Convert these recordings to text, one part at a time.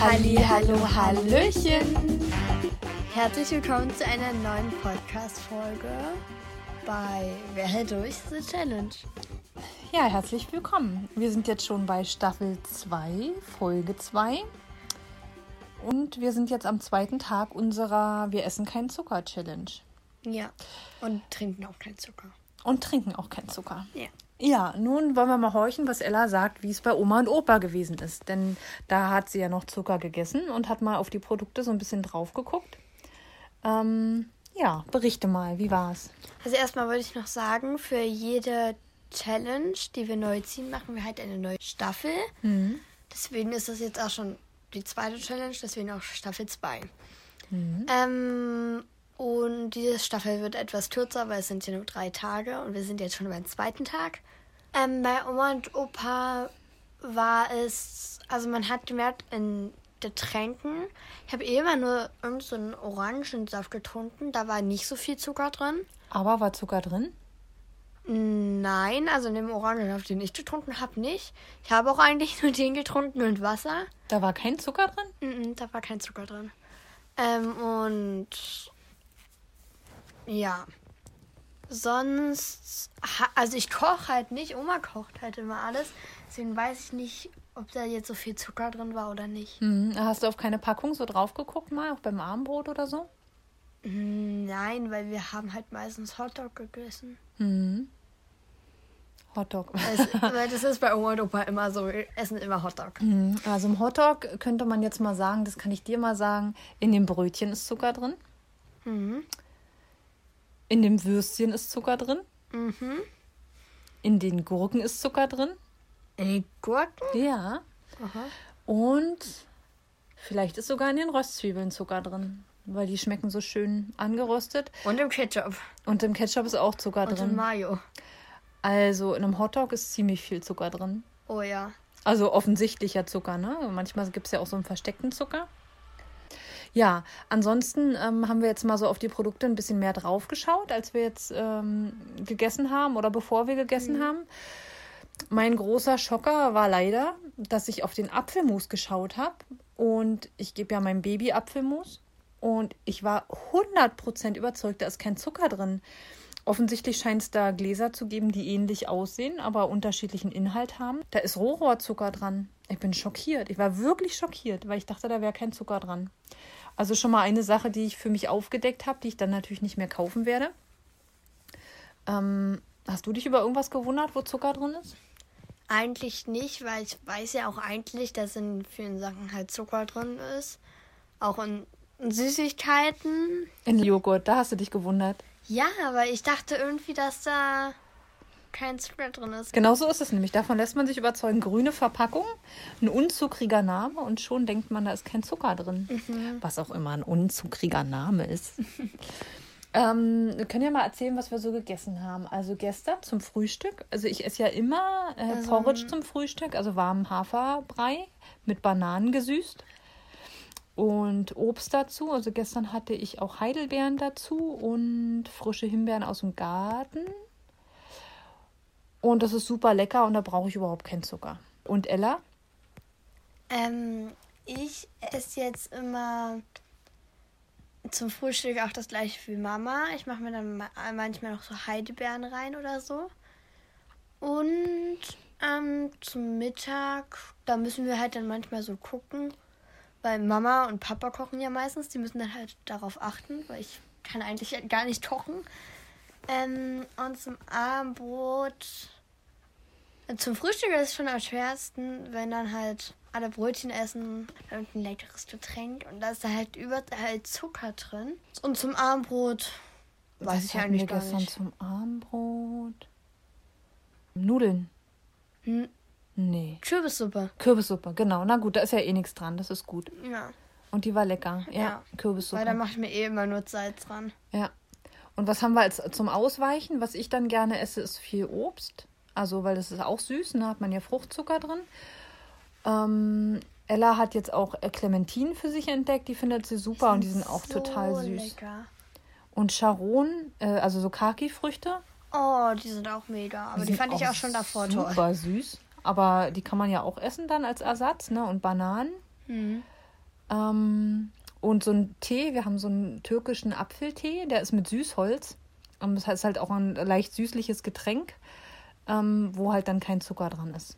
Halli, hallo, hallöchen. Herzlich willkommen zu einer neuen Podcast-Folge bei Wer hält durch The Challenge. Ja, herzlich willkommen. Wir sind jetzt schon bei Staffel 2, Folge 2. Und wir sind jetzt am zweiten Tag unserer Wir essen keinen Zucker Challenge. Ja, und trinken auch keinen Zucker. Und trinken auch keinen Zucker. Ja. Ja, nun wollen wir mal horchen, was Ella sagt, wie es bei Oma und Opa gewesen ist. Denn da hat sie ja noch Zucker gegessen und hat mal auf die Produkte so ein bisschen drauf geguckt. Ähm, ja, berichte mal, wie war's? Also erstmal wollte ich noch sagen, für jede Challenge, die wir neu ziehen, machen wir halt eine neue Staffel. Deswegen ist das jetzt auch schon die zweite Challenge, deswegen auch Staffel 2. Ähm, und diese Staffel wird etwas kürzer, weil es sind ja nur drei Tage und wir sind jetzt schon beim zweiten Tag. Ähm, bei Oma und Opa war es, also man hat gemerkt, in Getränken, ich habe eh immer nur irgend so einen Orangensaft getrunken, da war nicht so viel Zucker drin. Aber war Zucker drin? Nein, also in dem Orangensaft, den ich getrunken habe, nicht. Ich habe auch eigentlich nur den getrunken und Wasser. Da war kein Zucker drin? Mhm, da war kein Zucker drin. Ähm, und ja. Sonst, also ich koche halt nicht. Oma kocht halt immer alles. Deswegen weiß ich nicht, ob da jetzt so viel Zucker drin war oder nicht. Mhm. Hast du auf keine Packung so drauf geguckt mal, auch beim Abendbrot oder so? Mm, Nein, weil wir haben halt meistens Hotdog gegessen. Mhm. Hotdog. Also, weil das ist bei Oma und Opa immer so. Wir essen immer Hotdog. Mhm. Also im Hotdog könnte man jetzt mal sagen, das kann ich dir mal sagen, in dem Brötchen ist Zucker drin. Mhm. In dem Würstchen ist Zucker drin. Mhm. In den Gurken ist Zucker drin. In die Gurken? Ja. Aha. Und vielleicht ist sogar in den Röstzwiebeln Zucker drin, weil die schmecken so schön angeröstet. Und im Ketchup. Und im Ketchup ist auch Zucker Und im drin. Mayo. Also in einem Hotdog ist ziemlich viel Zucker drin. Oh ja. Also offensichtlicher Zucker, ne? Manchmal gibt es ja auch so einen versteckten Zucker. Ja, ansonsten ähm, haben wir jetzt mal so auf die Produkte ein bisschen mehr drauf geschaut, als wir jetzt ähm, gegessen haben oder bevor wir gegessen haben. Mein großer Schocker war leider, dass ich auf den Apfelmus geschaut habe. Und ich gebe ja meinem Baby Apfelmus. Und ich war 100% überzeugt, da ist kein Zucker drin. Offensichtlich scheint es da Gläser zu geben, die ähnlich aussehen, aber unterschiedlichen Inhalt haben. Da ist Rohrohrzucker dran. Ich bin schockiert. Ich war wirklich schockiert, weil ich dachte, da wäre kein Zucker dran. Also schon mal eine Sache, die ich für mich aufgedeckt habe, die ich dann natürlich nicht mehr kaufen werde. Ähm, hast du dich über irgendwas gewundert, wo Zucker drin ist? Eigentlich nicht, weil ich weiß ja auch eigentlich, dass in vielen Sachen halt Zucker drin ist. Auch in Süßigkeiten. In Joghurt, da hast du dich gewundert. Ja, aber ich dachte irgendwie, dass da kein Zucker drin ist. Genau so ist es nämlich. Davon lässt man sich überzeugen. Grüne Verpackung, ein unzuckriger Name und schon denkt man, da ist kein Zucker drin. Was auch immer ein unzuckriger Name ist. ähm, wir können ja mal erzählen, was wir so gegessen haben. Also gestern zum Frühstück. Also ich esse ja immer äh, Porridge zum Frühstück, also warmen Haferbrei mit Bananen gesüßt. Und Obst dazu. Also gestern hatte ich auch Heidelbeeren dazu und frische Himbeeren aus dem Garten. Und das ist super lecker und da brauche ich überhaupt keinen Zucker. Und Ella? Ähm, ich esse jetzt immer zum Frühstück auch das gleiche wie Mama. Ich mache mir dann ma- manchmal noch so Heidelbeeren rein oder so. Und ähm, zum Mittag, da müssen wir halt dann manchmal so gucken, weil Mama und Papa kochen ja meistens. Die müssen dann halt darauf achten, weil ich kann eigentlich gar nicht kochen. Ähm, und zum Abendbrot zum Frühstück ist es schon am schwersten, wenn dann halt alle Brötchen essen und ein leckeres Getränk und da ist da halt überall Zucker drin. Und zum Abendbrot weiß ich hatten eigentlich wir gar gestern nicht. zum Abendbrot? Nudeln. Hm, Nee. Kürbissuppe. Kürbissuppe, genau. Na gut, da ist ja eh nichts dran. Das ist gut. Ja, Und die war lecker. Ja, Ja, Kürbissuppe. weil da mache ich mir eh immer nur Salz dran. Ja. Und was haben wir als zum Ausweichen? Was ich dann gerne esse, ist viel Obst. Also, weil das ist auch süß, da hat man ja Fruchtzucker drin. Ähm, Ella hat jetzt auch äh, Clementinen für sich entdeckt, die findet sie super und die sind auch so total süß. Lecker. Und Charon, äh, also so Kaki-Früchte. Oh, die sind auch mega. Aber die, sind fand ich auch schon davor toll. Super süß. Aber die kann man ja auch essen dann als Ersatz, ne? Und Bananen. Mhm. Ähm, und so ein Tee, wir haben so einen türkischen Apfeltee, der ist mit Süßholz. Und das heißt halt auch ein leicht süßliches Getränk, ähm, wo halt dann kein Zucker dran ist.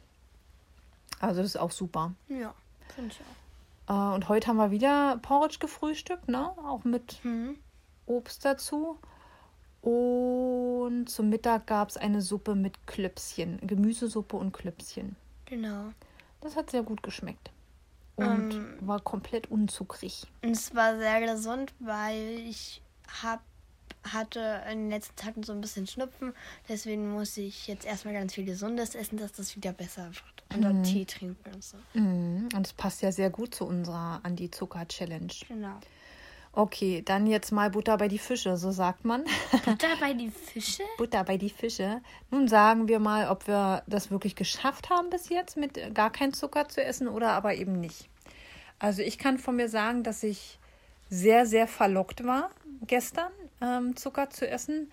Also das ist auch super. Ja, finde ich auch. Äh, und heute haben wir wieder Porridge gefrühstückt, ne? Auch mit Mhm. Obst dazu. Und zum Mittag gab es eine Suppe mit Klöpschen. Gemüsesuppe und Klöpschen. Genau. Das hat sehr gut geschmeckt. Und Ähm. war komplett unzuckrig. Und es war sehr gesund, weil ich hab, hatte in den letzten Tagen so ein bisschen Schnupfen. Deswegen muss ich jetzt erstmal ganz viel Gesundes essen, dass das wieder besser wird. Und dann Tee trinken und so. Mhm. Und es passt ja sehr gut zu unserer Anti-Zucker-Challenge. Genau. Okay, dann jetzt mal Butter bei die Fische, so sagt man. Butter bei die Fische? Butter bei die Fische. Nun sagen wir mal, ob wir das wirklich geschafft haben bis jetzt, mit gar kein Zucker zu essen oder aber eben nicht. Also ich kann von mir sagen, dass ich sehr, sehr verlockt war gestern, ähm, Zucker zu essen.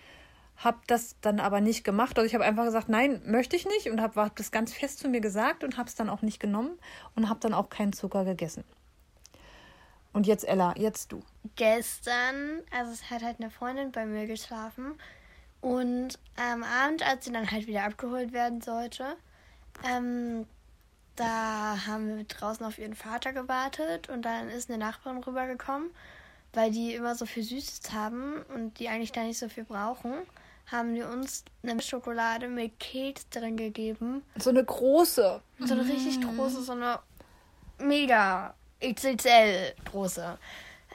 Habe das dann aber nicht gemacht. Also ich habe einfach gesagt, nein, möchte ich nicht und habe hab das ganz fest zu mir gesagt und habe es dann auch nicht genommen und habe dann auch keinen Zucker gegessen. Und jetzt Ella, jetzt du. Gestern, also es hat halt eine Freundin bei mir geschlafen. Und am Abend, als sie dann halt wieder abgeholt werden sollte, ähm, da haben wir draußen auf ihren Vater gewartet und dann ist eine Nachbarin rübergekommen, weil die immer so viel Süßes haben und die eigentlich da nicht so viel brauchen, haben die uns eine Schokolade mit Keks drin gegeben. So eine große. So eine richtig große, so eine mega XXL große.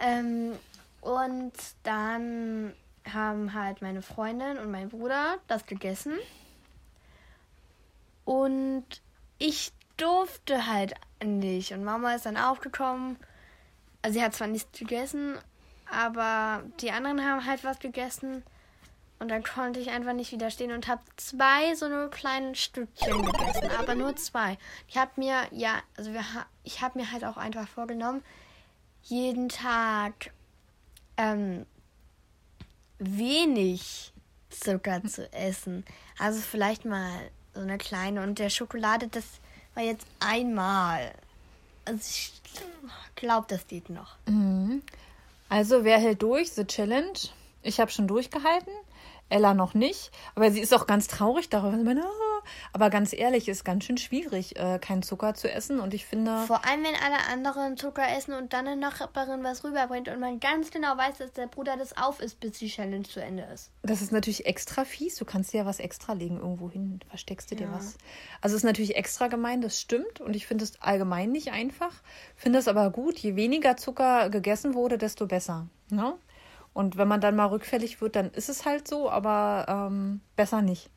Ähm, und dann haben halt meine Freundin und mein Bruder das gegessen. Und ich durfte halt nicht. Und Mama ist dann aufgekommen. Also sie hat zwar nichts gegessen, aber die anderen haben halt was gegessen. Und dann konnte ich einfach nicht widerstehen und habe zwei so eine kleinen Stückchen gegessen, aber nur zwei. Ich habe mir, ja, also wir, ich habe mir halt auch einfach vorgenommen, jeden Tag ähm, wenig Zucker zu essen. Also vielleicht mal so eine kleine. Und der Schokolade, das war jetzt einmal. Also ich glaube, das geht noch. Also, wer hält durch? The Challenge. Ich habe schon durchgehalten. Ella noch nicht. Aber sie ist auch ganz traurig darüber. Sie meint. Aber ganz ehrlich, ist ganz schön schwierig, äh, keinen Zucker zu essen. Und ich finde, Vor allem, wenn alle anderen Zucker essen und dann eine Nachbarin was rüberbringt und man ganz genau weiß, dass der Bruder das auf ist, bis die Challenge zu Ende ist. das ist natürlich extra fies. Du kannst dir ja was extra legen irgendwo hin. Versteckst du dir Ja. was. Also, es ist natürlich extra gemein, das stimmt. Und ich finde es allgemein nicht einfach. Finde es aber gut. Je weniger Zucker gegessen wurde, desto besser. Ne? Und wenn man dann mal rückfällig wird, dann ist es halt so, aber ähm, besser nicht.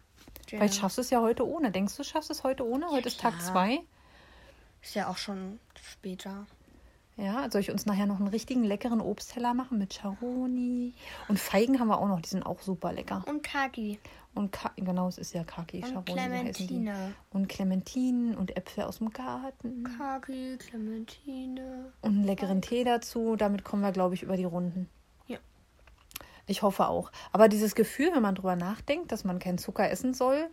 Vielleicht schaffst du es ja heute ohne. Denkst du, schaffst es heute ohne? Heute ist Tag klar. zwei. Ist ja auch schon später. Ja, soll ich uns nachher noch einen richtigen leckeren Obstteller machen mit Charoni? Und Feigen haben wir auch noch, die sind auch super lecker. Und Kaki. Und Ka genau, es ist ja Kaki, Und Charoni. Clementine. Und Clementinen und Äpfel aus dem Garten. Kaki, Clementine. Und einen leckeren Tee dazu. Damit kommen wir, glaube ich, über die Runden. Ich hoffe auch. Aber dieses Gefühl, wenn man drüber nachdenkt, dass man keinen Zucker essen soll,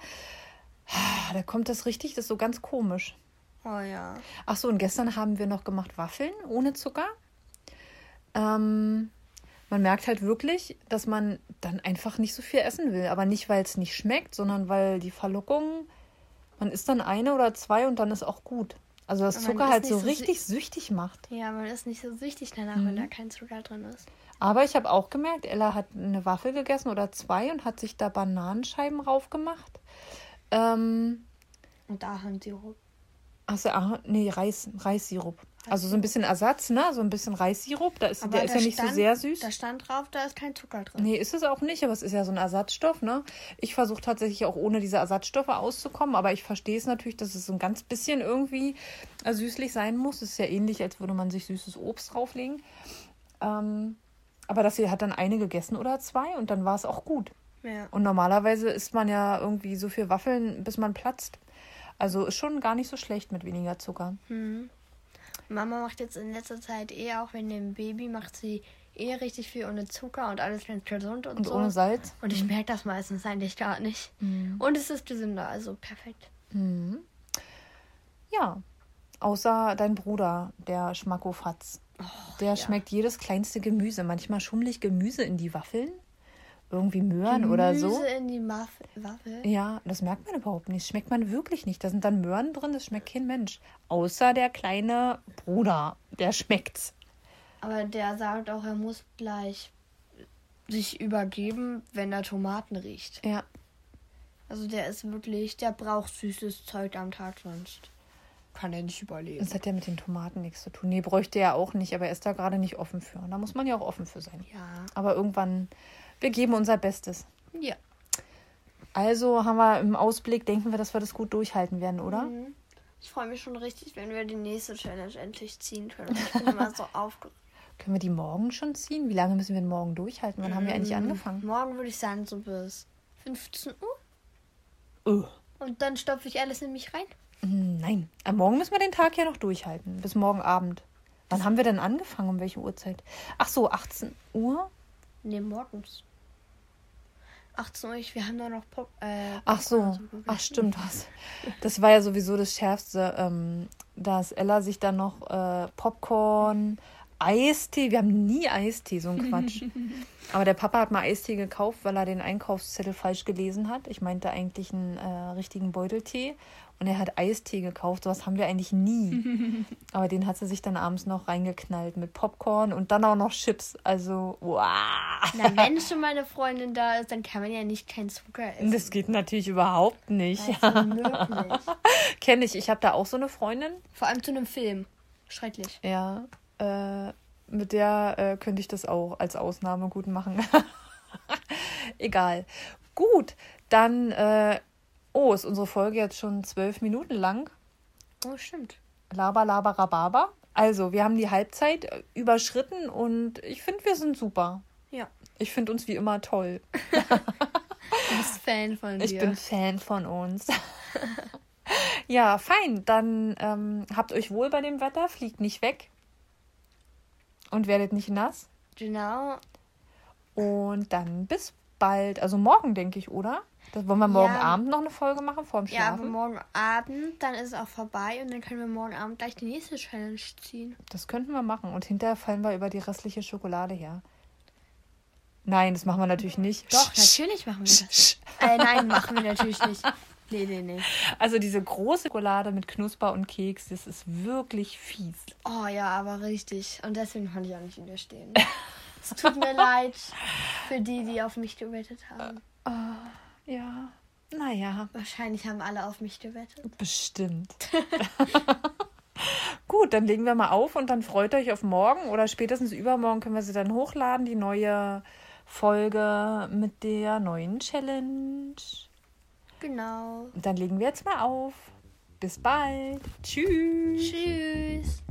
da kommt das richtig, das ist so ganz komisch. Oh ja. Ach so, und gestern haben wir noch gemacht Waffeln ohne Zucker. Ähm, man merkt halt wirklich, dass man dann einfach nicht so viel essen will. Aber nicht, weil es nicht schmeckt, sondern weil die Verlockung, man isst dann eine oder zwei und dann ist auch gut. Also das Aber man Zucker halt so so richtig süchtig macht. Ja, man ist nicht so süchtig danach, Mhm. wenn da kein Zucker drin ist. Aber ich habe auch gemerkt, Ella hat eine Waffel gegessen oder zwei und hat sich da Bananenscheiben raufgemacht. Ähm, Und da haben Sirup. Achso, ah, nee, Reis, Reissirup. Also so ein bisschen Ersatz, ne? So ein bisschen Reissirup. Da ist, Aber der ist ja nicht so stand- sehr süß. Da stand drauf, da ist kein Zucker drin. Nee, ist es auch nicht, aber es ist ja so ein Ersatzstoff, ne? Ich versuche tatsächlich auch ohne diese Ersatzstoffe auszukommen, aber ich verstehe es natürlich, dass es so ein ganz bisschen irgendwie äh, süßlich sein muss. Es ist ja ähnlich, als würde man sich süßes Obst drauflegen. Ähm, aber das hier hat dann eine gegessen oder zwei und dann war es auch gut. Ja. Und normalerweise isst man ja irgendwie so viel Waffeln, bis man platzt. Also ist schon gar nicht so schlecht mit weniger Zucker. Mhm. Mama macht jetzt in letzter Zeit eh auch wegen dem Baby, macht sie eh richtig viel ohne Zucker und alles ganz gesund und, Und so. ohne Salz. Und ich merke das meistens eigentlich gar nicht. Und es ist gesünder, also perfekt. Ja. Außer dein Bruder, der Schmackofatz. Der ja. schmeckt jedes kleinste Gemüse. Manchmal schummelig Gemüse in die Waffeln. Irgendwie Möhren oder so. Gemüse in die Muff Waffel. Ja, das merkt man überhaupt nicht. Das schmeckt man wirklich nicht. Da sind dann Möhren drin, das schmeckt kein Mensch. Außer der kleine Bruder, der schmeckt's. Aber der sagt auch, er muss gleich sich übergeben, wenn er Tomaten riecht. Ja, Also der ist wirklich, der braucht süßes Zeug am Tag, sonst kann er nicht überleben. das hat ja mit den Tomaten nichts zu tun. Nee, bräuchte er auch nicht, aber er ist da gerade nicht offen für. Da muss man ja auch offen für sein. Ja. Aber irgendwann, wir geben unser Bestes. Ja. Also haben wir im Ausblick, denken wir, dass wir das gut durchhalten werden, oder? Mhm. Ich freue mich schon richtig, wenn wir die nächste Challenge endlich ziehen können. Ich bin immer so aufgeregt. Können wir die morgen schon ziehen? Wie lange müssen wir denn morgen durchhalten? Wann haben wir eigentlich angefangen? Morgen würde ich sagen, so bis 15 Uhr. Oh. Und dann stopfe ich alles in mich rein. Hm, Nein, am Morgen müssen wir den Tag ja noch durchhalten. Bis morgen Abend. Wann haben wir denn angefangen? Um welche Uhrzeit? Ach so, 18 Uhr? Ne, morgens. 18 Uhr, wir haben da noch Pop. Äh, Ach so, gegessen. ach stimmt was. Das war ja sowieso das Schärfste, ähm, dass Ella sich dann noch äh, Popcorn, Eistee, wir haben nie Eistee, so ein Quatsch. Aber der Papa hat mal Eistee gekauft, weil er den Einkaufszettel falsch gelesen hat. Ich meinte eigentlich einen äh, richtigen Beuteltee und er hat Eistee gekauft. Sowas haben wir eigentlich nie. Aber den hat sie sich dann abends noch reingeknallt mit Popcorn und dann auch noch Chips. Also, wow. Na, wenn schon meine Freundin da ist, dann kann man ja nicht kein Zucker essen. Das geht natürlich überhaupt nicht. Also. Kenne ich. Ich habe da auch so eine Freundin. Vor allem zu einem Film. Schrecklich. Ja, äh, mit der äh, könnte ich das auch als Ausnahme gut machen. Egal. Gut, dann, äh, oh, ist unsere Folge jetzt schon zwölf Minuten lang. Oh, stimmt. Laber, laber, rababa. Also, wir haben die Halbzeit äh, überschritten und ich finde, wir sind super. Ja. Ich finde uns wie immer toll. Du bist Fan von dir. Ich bin Fan von uns. ja, fein. Dann ähm, habt euch wohl bei dem Wetter, fliegt nicht weg und werdet nicht nass. Genau. Und dann bis bald. Also morgen, denke ich, oder? Das wollen wir morgen Ja. Abend noch eine Folge machen, vorm Ja, aber Schlafen? morgen Abend, dann ist es auch vorbei und dann können wir morgen Abend gleich die nächste Challenge ziehen. das könnten wir machen. Und hinterher fallen wir über die restliche Schokolade her. Nein, das machen wir natürlich nicht. Doch, natürlich machen wir das. Äh, nein, machen wir natürlich nicht. Nee, nee, nee. Also diese große Schokolade mit Knusper und Keks, das ist wirklich fies. Oh ja, aber richtig. Und deswegen konnte ich auch nicht widerstehen. es tut mir leid für die, die auf mich gewettet haben. Ja, naja, Wahrscheinlich haben alle auf mich gewettet. bestimmt. Gut, dann legen wir mal auf und dann freut euch auf morgen oder spätestens übermorgen können wir sie dann hochladen, die neue Folge mit der neuen Challenge. Genau. Und dann legen wir jetzt mal auf. Bis bald. Tschüss. Tschüss.